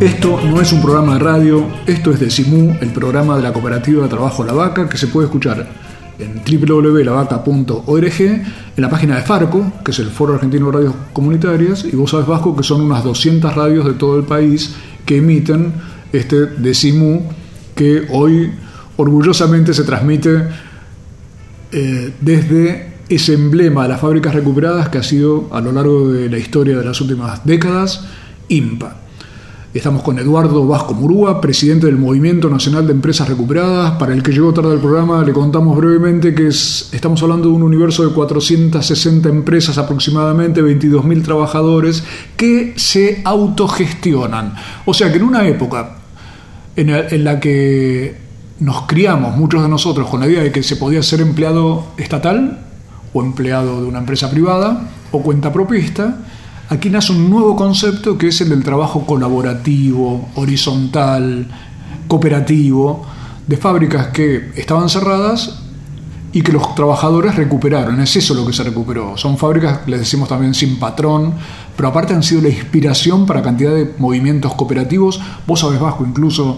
Esto no es un programa de radio, esto es Decimú, el programa de la cooperativa de trabajo La Vaca, que se puede escuchar en www.lavaca.org, en la página de Farco, que es el Foro Argentino de Radios Comunitarias, y vos sabes, Vasco, que son unas 200 radios de todo el país que emiten este Decimú, que hoy orgullosamente se transmite eh, desde ese emblema de las fábricas recuperadas que ha sido a lo largo de la historia de las últimas décadas, IMPA. Estamos con Eduardo Vasco Murúa, presidente del Movimiento Nacional de Empresas Recuperadas. Para el que llegó tarde al programa, le contamos brevemente que estamos hablando de un universo de 460 empresas aproximadamente, 22.000 trabajadores que se autogestionan. O sea que en una época en la que nos criamos, muchos de nosotros, con la idea de que se podía ser empleado estatal o empleado de una empresa privada o cuenta propista, Aquí nace un nuevo concepto que es el del trabajo colaborativo, horizontal, cooperativo, de fábricas que estaban cerradas y que los trabajadores recuperaron. Es eso lo que se recuperó. Son fábricas, les decimos también, sin patrón, pero aparte han sido la inspiración para cantidad de movimientos cooperativos. Vos sabés, Vasco, incluso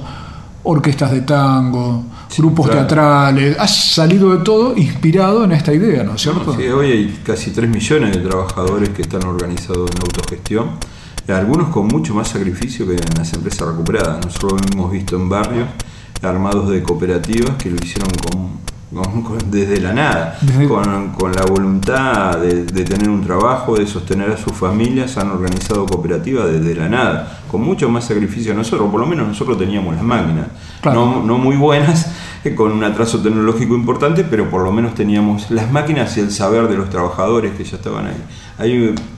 orquestas de tango, grupos teatrales, ha salido de todo inspirado en esta idea, ¿no es cierto? Sí, hoy hay casi 3 millones de trabajadores que están organizados en autogestión, algunos con mucho más sacrificio que en las empresas recuperadas. Nosotros hemos visto en barrios armados de cooperativas que lo hicieron con desde la nada, con, la voluntad de, tener un trabajo, de sostener a sus familias, han organizado cooperativas desde la nada, con mucho más sacrificio nosotros, por lo menos nosotros teníamos las máquinas, no, muy buenas, con un atraso tecnológico importante, pero por lo menos teníamos las máquinas y el saber de los trabajadores que ya estaban ahí.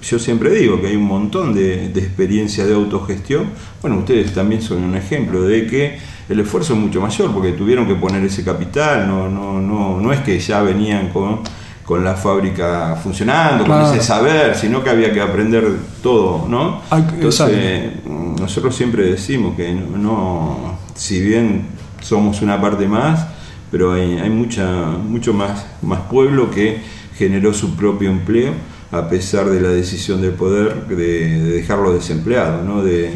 Yo siempre digo que hay un montón de, de experiencia de autogestión, bueno, ustedes también son un ejemplo de que el esfuerzo es mucho mayor porque tuvieron que poner ese capital, no, no, no, no es que ya venían con, con la fábrica funcionando, con ese saber, sino que había que aprender todo, ¿no? Entonces, nosotros siempre decimos que no, si bien somos una parte más, pero hay, hay mucha, mucho más, más pueblo que generó su propio empleo a pesar de la decisión del poder de, de dejarlo desempleado, ¿no? De,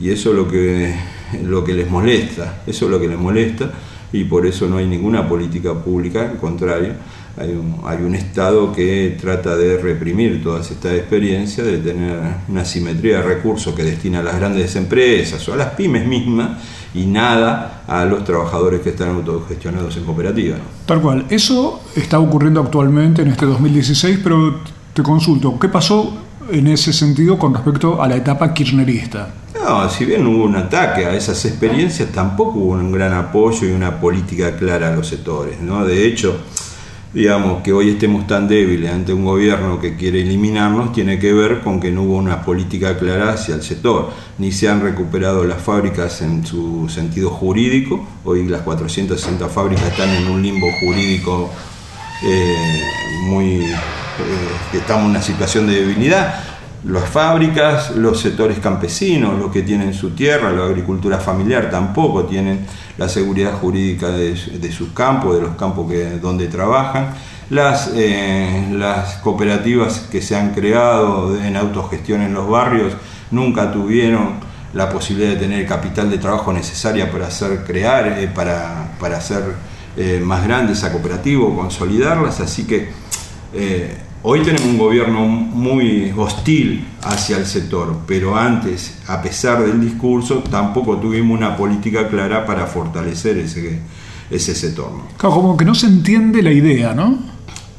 y eso es lo que lo que les molesta, eso es lo que les molesta y por eso no hay ninguna política pública, al contrario, hay un, hay un Estado que trata de reprimir todas estas experiencias, de tener una simetría de recursos que destina a las grandes empresas o a las pymes mismas y nada a los trabajadores que están autogestionados en cooperativas. Tal cual, eso está ocurriendo actualmente en este 2016, pero te consulto, ¿qué pasó en ese sentido con respecto a la etapa kirchnerista? No, si bien hubo un ataque a esas experiencias, tampoco hubo un gran apoyo y una política clara a los sectores. ¿no? De hecho, digamos que hoy estemos tan débiles ante un gobierno que quiere eliminarnos tiene que ver con que no hubo una política clara hacia el sector, ni se han recuperado las fábricas en su sentido jurídico, hoy las 460 fábricas están en un limbo jurídico eh, muy... Eh, estamos en una situación de debilidad, las fábricas, los sectores campesinos, los que tienen su tierra, la agricultura familiar tampoco tienen la seguridad jurídica de, sus campos, de los campos que, donde trabajan. Las, eh, las cooperativas que se han creado en autogestión en los barrios nunca tuvieron la posibilidad de tener el capital de trabajo necesaria para hacer crear, eh, para, hacer eh, más grande esa cooperativa consolidarlas, así que Hoy tenemos un gobierno muy hostil hacia el sector, pero antes, a pesar del discurso, tampoco tuvimos una política clara para fortalecer ese, ese sector. Claro, como que no se entiende la idea, ¿no?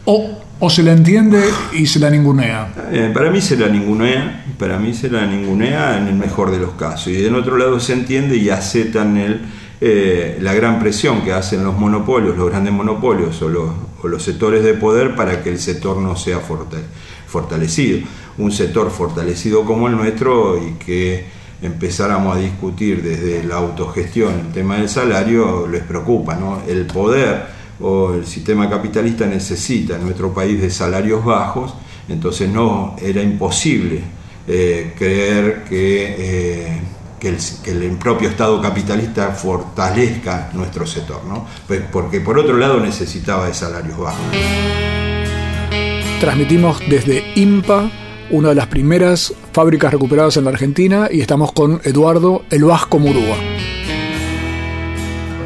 O, o se la entiende y se la ningunea. Eh, para mí se la ningunea, para mí se la ningunea en el mejor de los casos. Y del otro lado se entiende y aceptan el eh, la gran presión que hacen los monopolios, los grandes monopolios o los, sectores de poder para que el sector no sea fortalecido. Un sector fortalecido como el nuestro y que empezáramos a discutir desde la autogestión el tema del salario, les preocupa, ¿no? El poder o el sistema capitalista necesita en nuestro país de salarios bajos, entonces no era imposible eh, creer que, eh, que, el, propio Estado capitalista fortalezca nuestro sector, ¿no? Pues porque por otro lado necesitaba de salarios bajos. Transmitimos desde IMPA una de las primeras fábricas recuperadas en la Argentina y estamos con Eduardo El Vasco Murúa.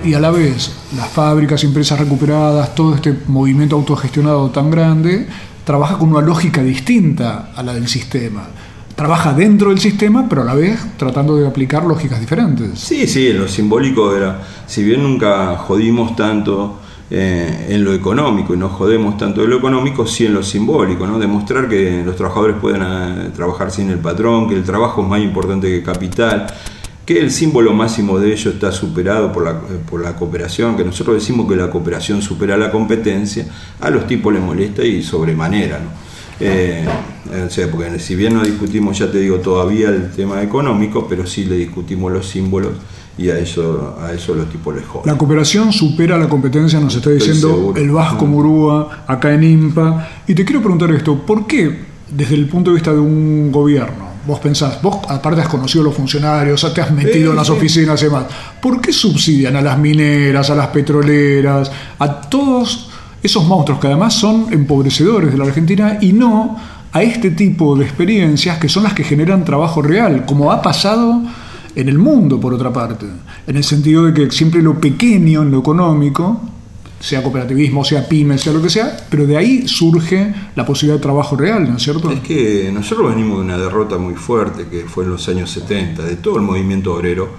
Y a la vez, las fábricas, empresas recuperadas, todo este movimiento autogestionado tan grande, trabaja con una lógica distinta a la del sistema. Trabaja dentro del sistema, pero a la vez tratando de aplicar lógicas diferentes. Sí, sí, lo simbólico era, si bien nunca jodimos tanto eh, en lo económico y no jodemos tanto de lo económico, sí en lo simbólico, ¿no? demostrar que los trabajadores pueden eh, trabajar sin el patrón, que el trabajo es más importante que capital, que el símbolo máximo de ello está superado por la, eh, por la cooperación, que nosotros decimos que la cooperación supera la competencia, a los tipos les molesta y sobremanera. ¿no? O sea, porque si bien no discutimos, ya te digo, todavía el tema económico, pero sí le discutimos los símbolos y a eso, a eso los tipos les joden. La cooperación supera la competencia, nos está diciendo el Vasco mm. Murúa, acá en IMPA. Y te quiero preguntar esto, ¿por qué desde el punto de vista de un gobierno, vos pensás, vos aparte has conocido a los funcionarios, te has metido en las oficinas y demás, ¿por qué subsidian a las mineras, a las petroleras, a todos esos monstruos que además son empobrecedores de la Argentina y no a este tipo de experiencias que son las que generan trabajo real, como ha pasado en el mundo, por otra parte, en el sentido de que siempre lo pequeño en lo económico, sea cooperativismo, sea pyme, sea lo que sea, pero de ahí surge la posibilidad de trabajo real, ¿no es cierto? Es que nosotros venimos de una derrota muy fuerte que fue en los años 70, de todo el movimiento obrero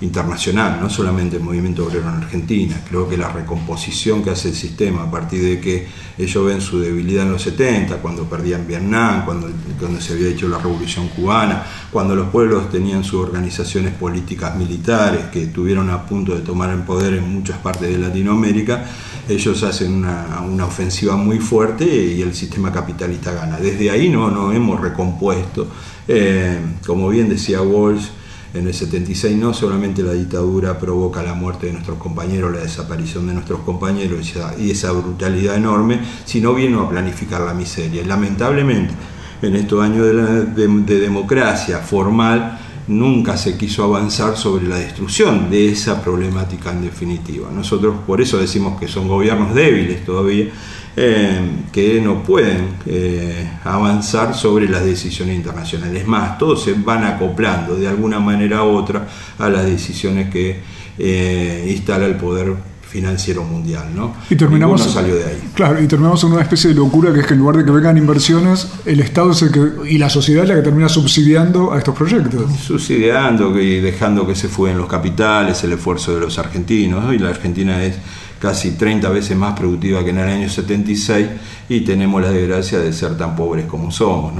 internacional, no solamente el movimiento obrero en Argentina. Creo que la recomposición que hace el sistema a partir de que ellos ven su debilidad en los 70, cuando perdían Vietnam, cuando, cuando se había hecho la revolución cubana, cuando los pueblos tenían sus organizaciones políticas militares que estuvieron a punto de tomar el poder en muchas partes de Latinoamérica, ellos hacen una, ofensiva muy fuerte y el sistema capitalista gana. Desde ahí no, no hemos recompuesto. Eh, como bien decía Walsh, en el 76 no solamente la dictadura provoca la muerte de nuestros compañeros, la desaparición de nuestros compañeros y esa, brutalidad enorme, sino vino a planificar la miseria. Lamentablemente, en estos años de, de democracia formal, nunca se quiso avanzar sobre la destrucción de esa problemática en definitiva. Nosotros por eso decimos que son gobiernos débiles todavía, eh, que no pueden eh, avanzar sobre las decisiones internacionales. Es más, todos se van acoplando de alguna manera u otra a las decisiones que eh, instala el poder financiero mundial, ¿no? Y terminamos salió de ahí. Claro, y terminamos en una especie de locura que es que en lugar de que vengan inversiones, el Estado es el que, y la sociedad es la que termina subsidiando a estos proyectos. Subsidiando y dejando que se fueguen los capitales, el esfuerzo de los argentinos. Hoy la Argentina es casi 30 veces más productiva que en el año 76 y tenemos la desgracia de ser tan pobres como somos.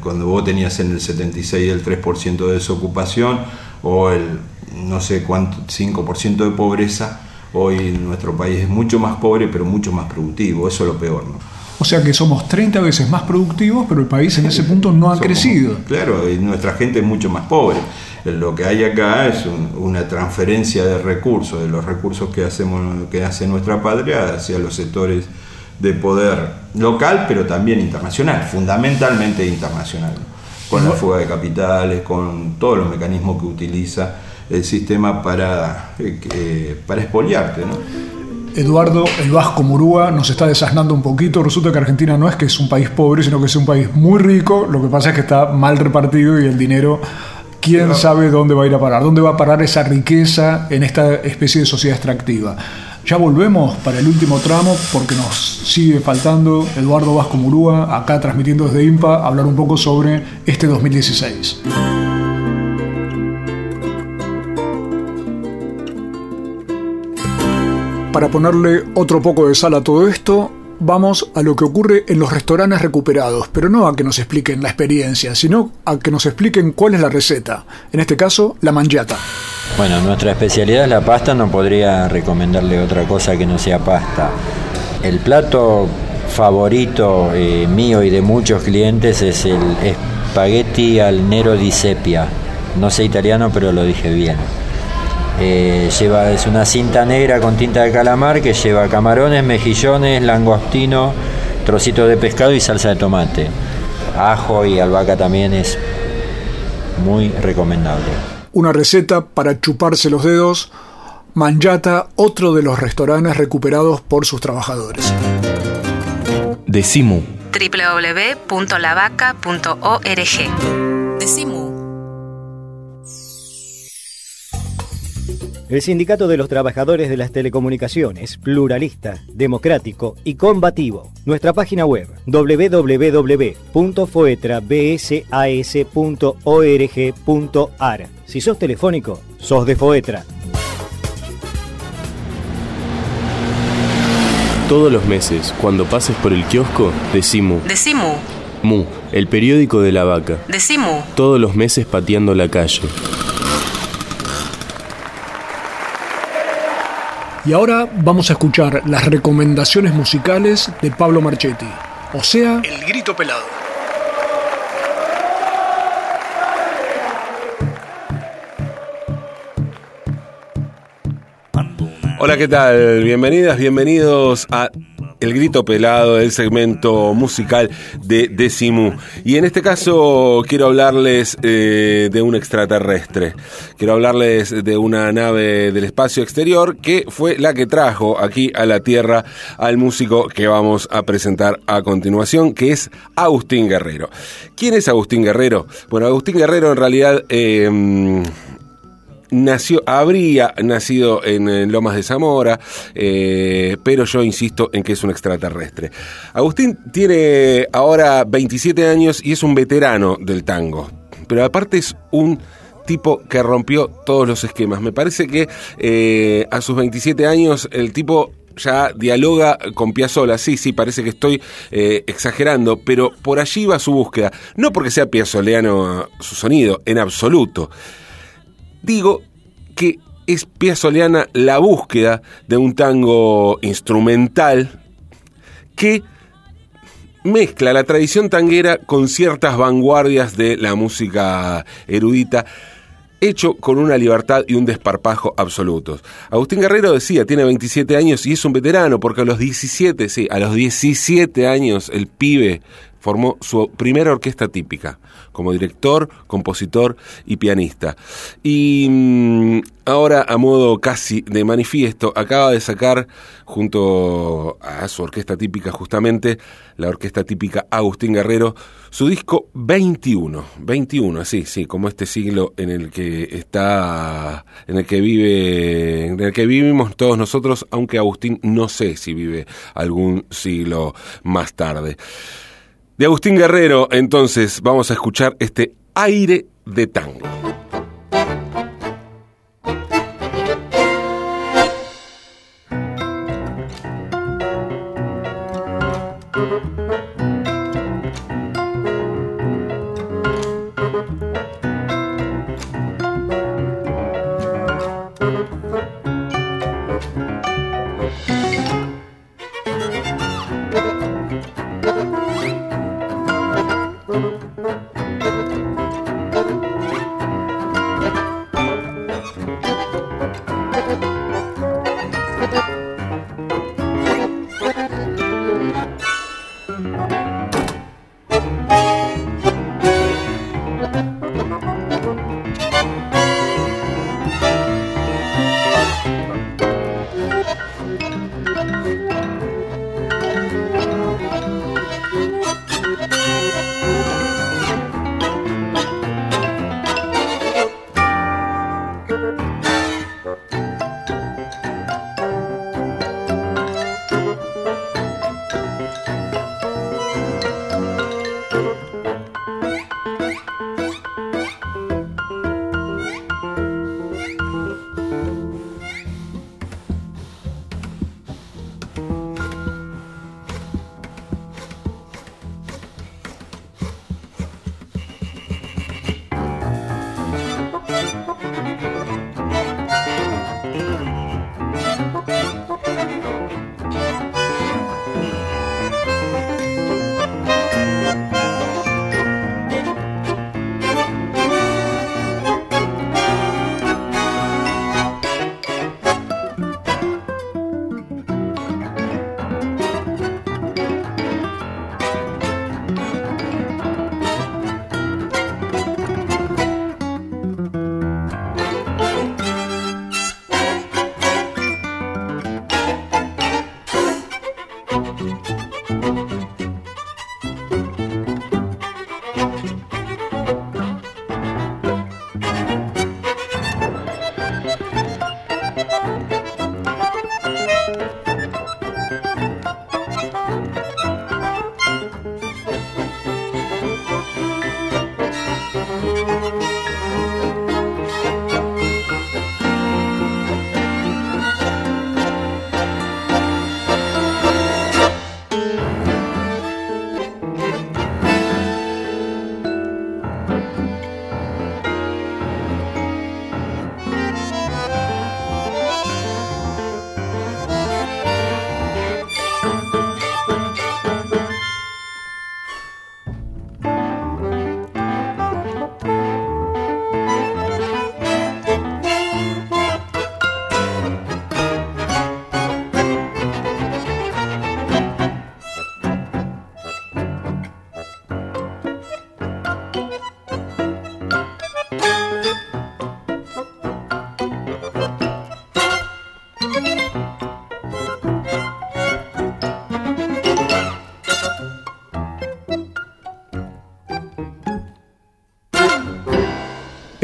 Cuando vos tenías en el 76 el 3% de desocupación o el no sé cuánto 5% de pobreza, hoy nuestro país es mucho más pobre pero mucho más productivo, eso es lo peor. ¿no? O sea que somos 30 veces más productivos, pero el país en ese punto no ha crecido. Claro, y nuestra gente es mucho más pobre. Lo que hay acá es una transferencia de recursos, de los recursos que, hacemos, que hace nuestra patria hacia los sectores de poder local, pero también internacional, fundamentalmente internacional, con la fuga de capitales, con todos los mecanismos que utiliza el sistema para, eh, para expoliarte. Eduardo el Vasco Murúa nos está desasnando un poquito. Resulta que Argentina no es que es un país pobre, sino que es un país muy rico. Lo que pasa es que está mal repartido y el dinero quién sabe dónde va a ir a parar, dónde va a parar esa riqueza en esta especie de sociedad extractiva. Ya volvemos para el último tramo porque nos sigue faltando Eduardo Vasco Murúa, acá transmitiendo desde IMPA, hablar un poco sobre este 2016. Para ponerle otro poco de sal a todo esto, vamos a lo que ocurre en los restaurantes recuperados, pero no a que nos expliquen la experiencia, sino a que nos expliquen cuál es la receta. En este caso, la mangiata. Bueno, nuestra especialidad es la pasta, no podría recomendarle otra cosa que no sea pasta. El plato favorito eh, mío y de muchos clientes es el espagueti al nero di sepia. no sé italiano, pero lo dije bien. Eh, lleva, es una cinta negra con tinta de calamar que lleva camarones, mejillones, langostino, trocitos de pescado y salsa de tomate. Ajo y albahaca también es muy recomendable. Una receta para chuparse los dedos. Manjata, otro de los restaurantes recuperados por sus trabajadores. Decimu. www.lavaca.org. Decimu. El Sindicato de los Trabajadores de las Telecomunicaciones, pluralista, democrático y combativo. Nuestra página web www.foetrabsas.org.ar. Si sos telefónico, sos de Foetra. Todos los meses, cuando pases por el kiosco, Decimu. Decimu. Mu, el periódico de la vaca. Decimu. Todos los meses pateando la calle. Y ahora vamos a escuchar las recomendaciones musicales de Pablo Marchetti, o sea, El Grito Pelado. Hola, ¿qué tal? Bienvenidas, bienvenidos a El Grito Pelado, el segmento musical de Decimu. Y en este caso quiero hablarles eh, de un extraterrestre. Quiero hablarles de una nave del espacio exterior que fue la que trajo aquí a la Tierra al músico que vamos a presentar a continuación, que es Agustín Guerrero. ¿Quién es Agustín Guerrero? Bueno, Agustín Guerrero en realidad... eh, nació, habría nacido en, eh, Lomas de Zamora, eh, pero yo insisto en que es un extraterrestre. Agustín tiene ahora 27 años y es un veterano del tango, pero aparte es un tipo que rompió todos los esquemas. Me parece que eh, a sus 27 años el tipo ya dialoga con Piazzolla. Sí, sí, parece que estoy exagerando, pero por allí va su búsqueda. No porque sea piazzoleano su sonido, en absoluto. Digo que es piazzoleana la búsqueda de un tango instrumental que mezcla la tradición tanguera con ciertas vanguardias de la música erudita hecho con una libertad y un desparpajo absolutos. Agustín Guerrero decía, tiene 27 años y es un veterano, porque a los 17, sí, a los 17 años el pibe formó su primera orquesta típica, como director, compositor y pianista. Y mm, ahora, a modo casi de manifiesto, acaba de sacar, junto a su orquesta típica justamente, la orquesta típica Agustín Guerrero, su disco 21, 21, así, sí, como este siglo en el que está, en el que vive, en el que vivimos todos nosotros, aunque Agustín no sé si vive algún siglo más tarde. De Agustín Guerrero, entonces, vamos a escuchar este aire de tango.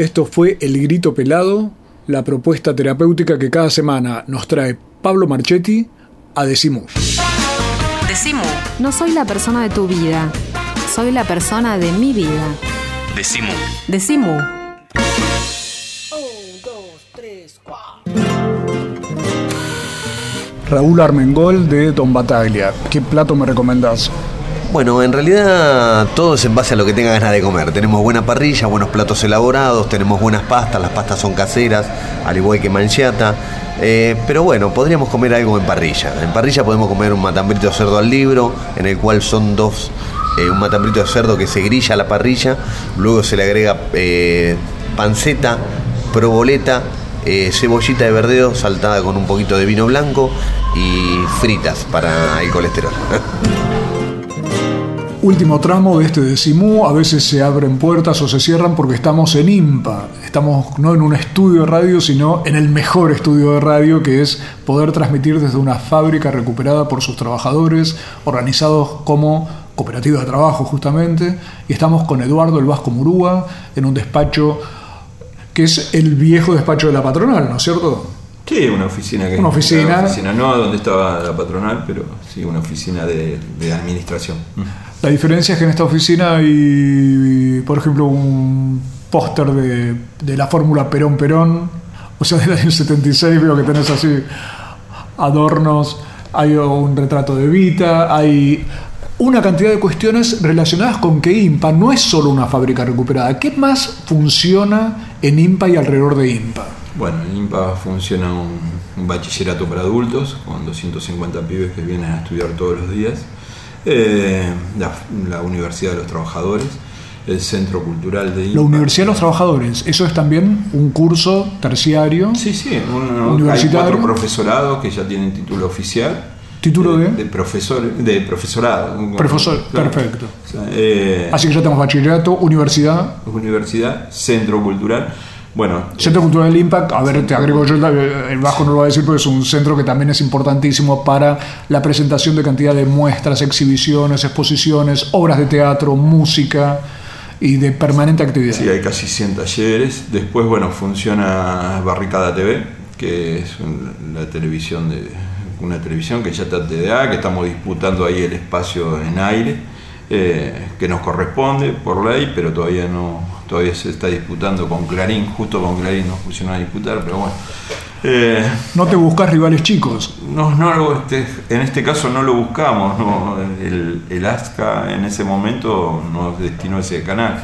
Esto fue El Grito Pelado, la propuesta terapéutica que cada semana nos trae Pablo Marchetti a Decimú. Decimú. No soy la persona de tu vida, soy la persona de mi vida. Decimú. Decimú. Raúl Armengol de Don Bataglia. ¿Qué plato me recomendás? Bueno, en realidad todo es en base a lo que tenga ganas de comer. Tenemos buena parrilla, buenos platos elaborados, tenemos buenas pastas, las pastas son caseras, al igual que manchata. Eh, pero bueno, podríamos comer algo en parrilla. En parrilla podemos comer un matambrito de cerdo al libro, en el cual son dos, eh, un matambrito de cerdo que se grilla a la parrilla, luego se le agrega eh, panceta, proboleta, cebollita de verdeo saltada con un poquito de vino blanco y fritas para el colesterol. Último tramo de este decimú, a veces se abren puertas o se cierran porque estamos en IMPA. Estamos no en un estudio de radio, sino en el mejor estudio de radio, que es poder transmitir desde una fábrica recuperada por sus trabajadores, organizados como cooperativa de trabajo justamente. Y estamos con Eduardo el Vasco Murúa en un despacho que es el viejo despacho de la patronal, ¿no es cierto? Sí, una oficina que Una oficina. oficina, no donde estaba la patronal, pero sí una oficina de, de administración. La diferencia es que en esta oficina hay, por ejemplo, un póster de, de la fórmula Perón-Perón, o sea, del año 76, veo que tenés así adornos, hay un retrato de Vita, hay una cantidad de cuestiones relacionadas con que IMPA no es solo una fábrica recuperada. ¿Qué más funciona en IMPA y alrededor de IMPA? Bueno, en IMPA funciona un, un bachillerato para adultos, con 250 pibes que vienen a estudiar todos los días. Eh, la, la Universidad de los Trabajadores, el Centro Cultural de. La Universidad de los Trabajadores, eso es también un curso terciario. Sí, sí, un- hay Universitario. cuatro profesorados que ya tienen título oficial. ¿Título de? De, profesor, de profesorado. Profesor, Claro. perfecto. Eh, Así que ya tenemos bachillerato, universidad, Universidad, Centro Cultural. Bueno, Centro Cultural Impact, a ver, te agrego yo, el Bajo no lo va a decir, pero es un centro que también es importantísimo para la presentación de cantidad de muestras, exhibiciones, exposiciones, obras de teatro, música y de permanente actividad. Sí, hay casi 100 talleres. Después, bueno, funciona Barricada TV, que es la televisión de una televisión que ya está TDA, que estamos disputando ahí el espacio en aire, eh, que nos corresponde por ley, pero todavía no, todavía se está disputando con Clarín, justo con Clarín nos pusieron a disputar, pero bueno. Eh, No te buscas rivales chicos. no, no este, en este caso no lo buscamos, no, el, el ASCA en ese momento nos destinó ese canal.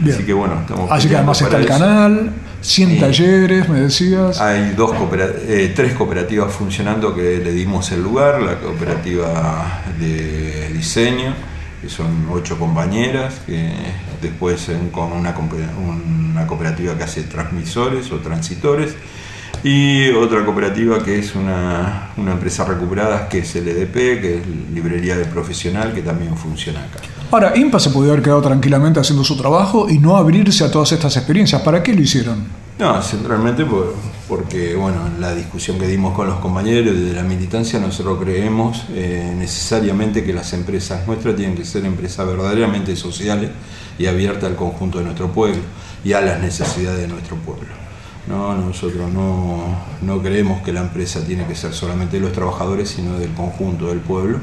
Bien. Así que bueno, estamos Así que además está el eso. canal, 100 Sí. talleres, me decías. Hay dos eh, tres cooperativas funcionando que le dimos el lugar, la cooperativa de diseño, que son ocho compañeras, que después con una, una cooperativa que hace transmisores o transitores, y otra cooperativa que es una, una empresa recuperada, que es LDP, que es Librería de Profesional, que también funciona acá. Ahora, IMPA se podría haber quedado tranquilamente haciendo su trabajo y no abrirse a todas estas experiencias. ¿Para qué lo hicieron? No, centralmente por- porque, bueno, en la discusión que dimos con los compañeros de la militancia, nosotros creemos eh, necesariamente que las empresas nuestras tienen que ser empresas verdaderamente sociales y abiertas al conjunto de nuestro pueblo y a las necesidades de nuestro pueblo. No, nosotros no, no creemos que la empresa tiene que ser solamente de los trabajadores, sino del conjunto del pueblo,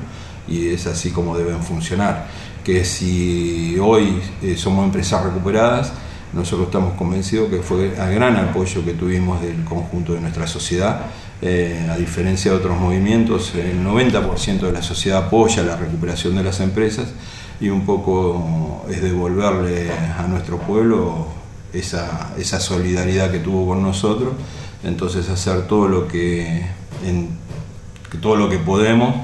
y es así como deben funcionar. Que si hoy eh, somos empresas recuperadas, nosotros estamos convencidos que fue el gran apoyo que tuvimos del conjunto de nuestra sociedad. Eh, a diferencia de otros movimientos, el 90% de la sociedad apoya la recuperación de las empresas y un poco es devolverle a nuestro pueblo esa, esa solidaridad que tuvo con nosotros. Entonces hacer todo lo que, en- todo lo que podemos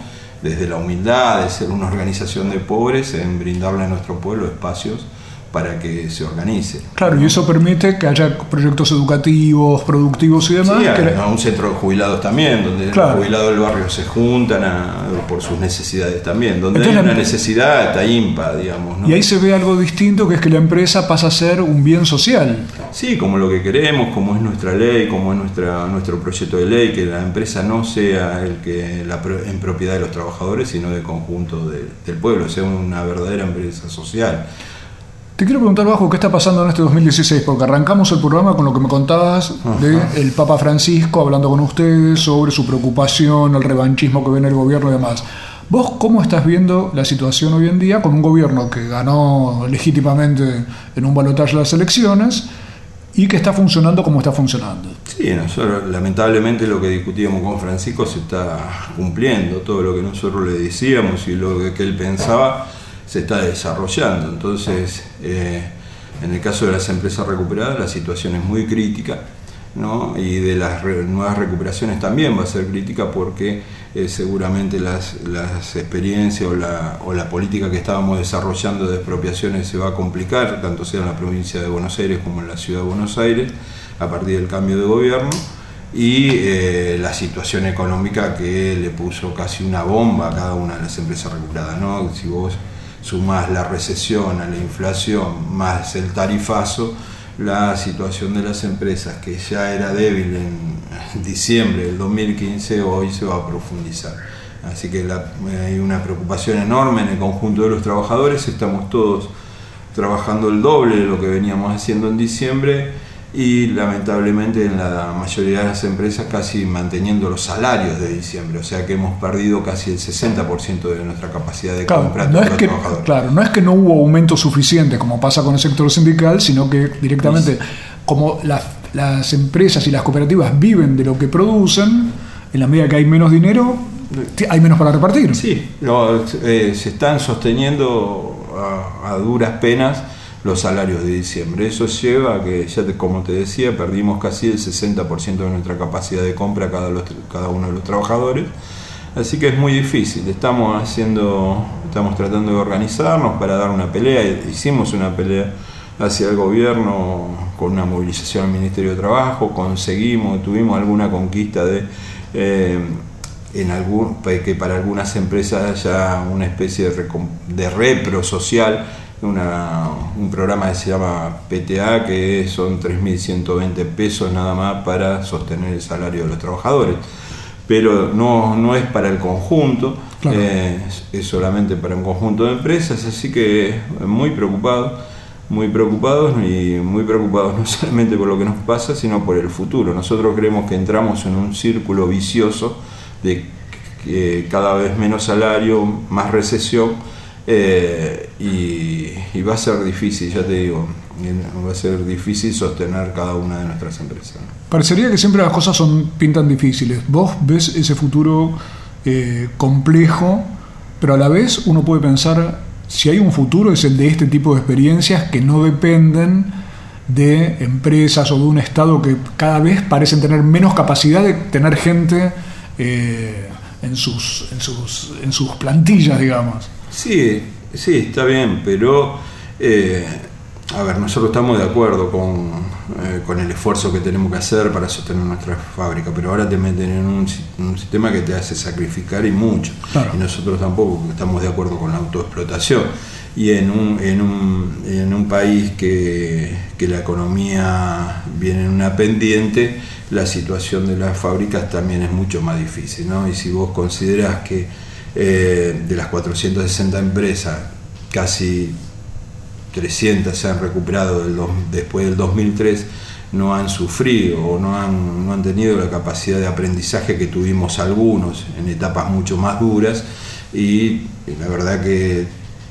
desde la humildad de ser una organización de pobres en brindarle a nuestro pueblo espacios para que se organice. Claro, y eso permite que haya proyectos educativos, productivos y demás. Sí, que a, a un centro de jubilados también, donde Claro. los jubilados del barrio se juntan a- por sus necesidades también. Donde Entonces hay una necesidad, está IMPA, digamos. ¿no? Y ahí se ve algo distinto, que es que la empresa pasa a ser un bien social. Sí, como lo que queremos, como es nuestra ley, como es nuestra, nuestro proyecto de ley, que la empresa no sea el que la en propiedad de los trabajadores, sino del conjunto de- del pueblo, sea una verdadera empresa social. Te quiero preguntar, Bajo, ¿qué está pasando en este 2016? Porque arrancamos el programa con lo que me contabas de el Papa Francisco hablando con ustedes sobre su preocupación, el revanchismo que ve en el gobierno y demás. ¿Vos cómo estás viendo la situación hoy en día con un gobierno que ganó legítimamente en un balotaje las elecciones y que está funcionando como está funcionando? Sí, nosotros lamentablemente lo que discutíamos con Francisco se está cumpliendo, todo lo que nosotros le decíamos y lo que él pensaba se está desarrollando. Entonces, eh, en el caso de las empresas recuperadas la situación es muy crítica y de las nuevas recuperaciones también va a ser crítica porque eh, seguramente las, experiencias o la, o la, política que estábamos desarrollando de expropiaciones se va a complicar, tanto sea en la provincia de Buenos Aires como en la ciudad de Buenos Aires, a partir del cambio de gobierno, y eh, la situación económica que le puso casi una bomba a cada una de las empresas recuperadas. ¿no? Si vos sumás la recesión a la inflación más el tarifazo, la situación de las empresas, que ya era débil en diciembre del 2015, hoy se va a profundizar. Así que hay una preocupación enorme en el conjunto de los trabajadores, estamos todos trabajando el doble de lo que veníamos haciendo en diciembre y lamentablemente en la mayoría de las empresas casi manteniendo los salarios de diciembre, o sea que hemos perdido casi el 60% de nuestra capacidad de compra no es que, Claro, no es que no hubo aumento suficiente como pasa con el sector sindical, sino que directamente como las, las empresas y las cooperativas viven de lo que producen, en la medida que hay menos dinero, hay menos para repartir. Sí, eh, se están sosteniendo a, a duras penas los salarios de diciembre. Eso lleva a que, ya como te decía, perdimos casi el 60% de nuestra capacidad de compra cada, uno de los trabajadores. Así que es muy difícil. Estamos haciendo, estamos tratando de organizarnos para dar una pelea. Hicimos una pelea hacia el gobierno con una movilización al Ministerio de Trabajo. Conseguimos, tuvimos alguna conquista de eh, en algún, que para algunas empresas haya una especie de repro social un programa que se llama PTA, que son 3.120 pesos nada más para sostener el salario de los trabajadores. Pero no, no es para el conjunto, eh, es, solamente para un conjunto de empresas, así que muy preocupados, muy preocupados y muy preocupados no solamente por lo que nos pasa, sino por el futuro. Nosotros creemos que entramos en un círculo vicioso de cada vez menos salario, más recesión eh, y, va a ser difícil, ya te digo, va a ser difícil sostener cada una de nuestras empresas. Parecería que siempre las cosas son pintan difíciles. Vos ves ese futuro eh, complejo, pero a la vez uno puede pensar, si hay un futuro es el de este tipo de experiencias que no dependen de empresas o de un Estado que cada vez parecen tener menos capacidad de tener gente eh, en, sus, en, sus, en sus plantillas, digamos. Sí, sí, está bien, pero eh, a ver, nosotros estamos de acuerdo eh, con, el esfuerzo que tenemos que hacer para sostener nuestra fábrica, pero ahora te meten en un, sistema que te hace sacrificar y mucho. Y nosotros tampoco estamos de acuerdo con la autoexplotación. Y en un, en un, en un país que, que la economía viene en una pendiente, la situación de las fábricas también es mucho más difícil. ¿no? Y si vos consideras que eh, de las 460 empresas, casi 300 se han recuperado después del 2003, no han sufrido o no han, no han tenido la capacidad de aprendizaje que tuvimos algunos en etapas mucho más duras y la verdad que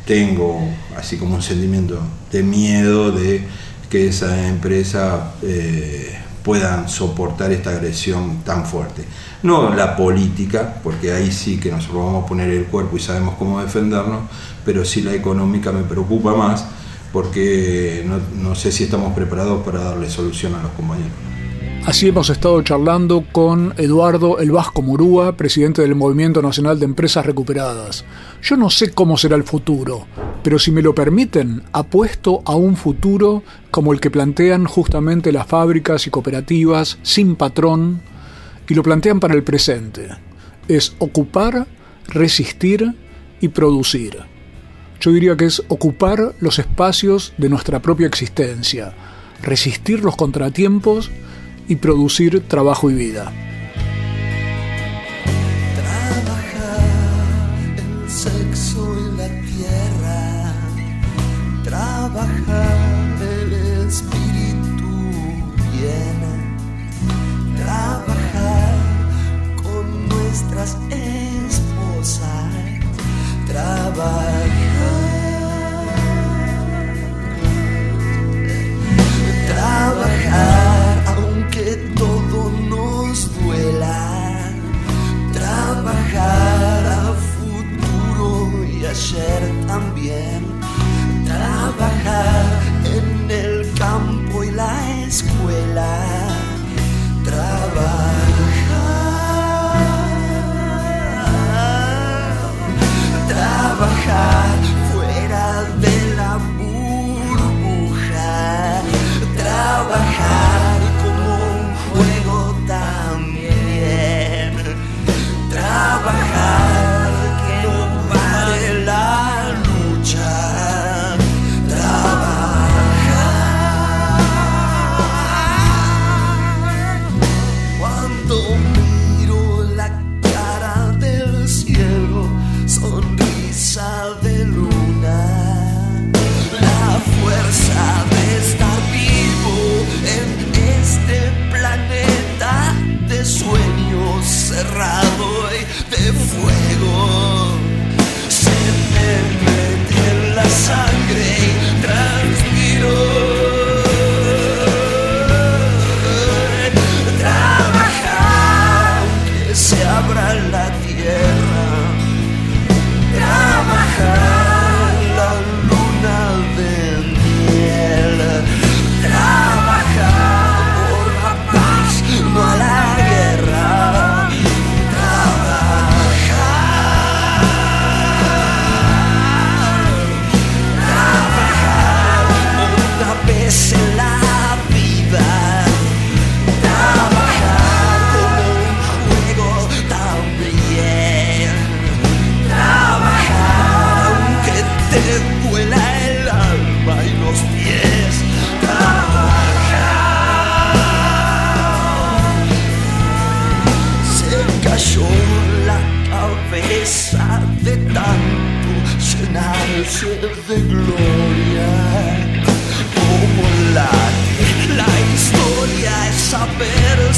tengo así como un sentimiento de miedo de que esa empresa eh, puedan soportar esta agresión tan fuerte. No la política, porque ahí sí que nosotros vamos a poner el cuerpo y sabemos cómo defendernos, pero sí la económica me preocupa más porque no, no sé si estamos preparados para darle solución a los compañeros. Así hemos estado charlando con Eduardo El Vasco Murúa, presidente del Movimiento Nacional de Empresas Recuperadas. Yo no sé cómo será el futuro, pero si me lo permiten, apuesto a un futuro como el que plantean justamente las fábricas y cooperativas sin patrón y lo plantean para el presente. Es ocupar, resistir y producir. Yo diría que es ocupar los espacios de nuestra propia existencia, resistir los contratiempos y producir trabajo y vida. Trabajar el sexo y la tierra, trabajar el espíritu bien, trabajar nuestras esposas trabajar, trabajar aunque todo nos duela, trabajar a futuro y ayer también, trabajar en el campo y la escuela.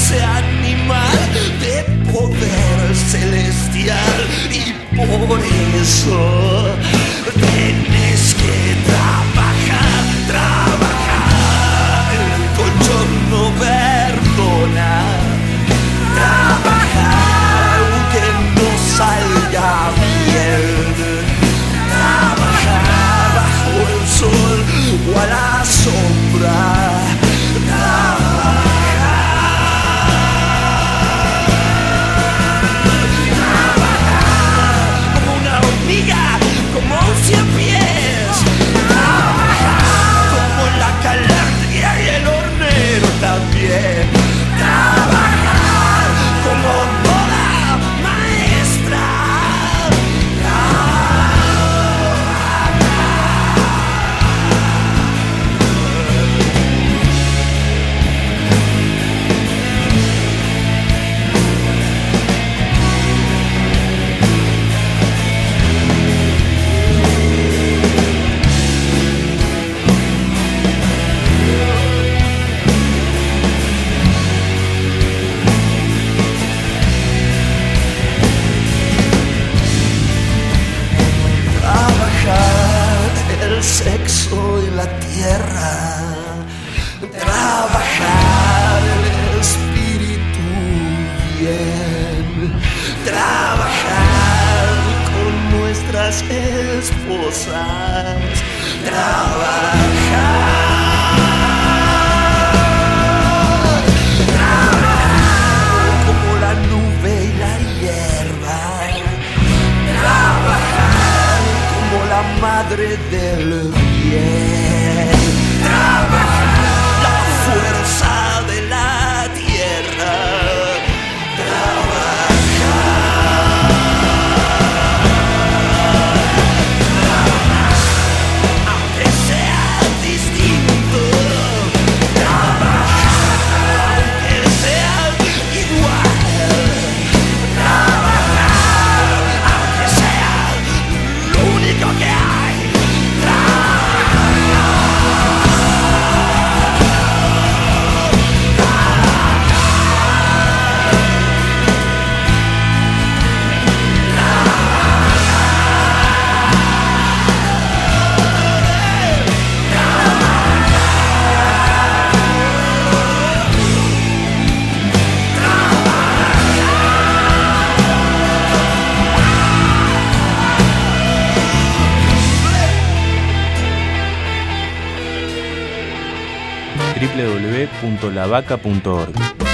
ese animal de poder celestial y por eso www.lavaca.org.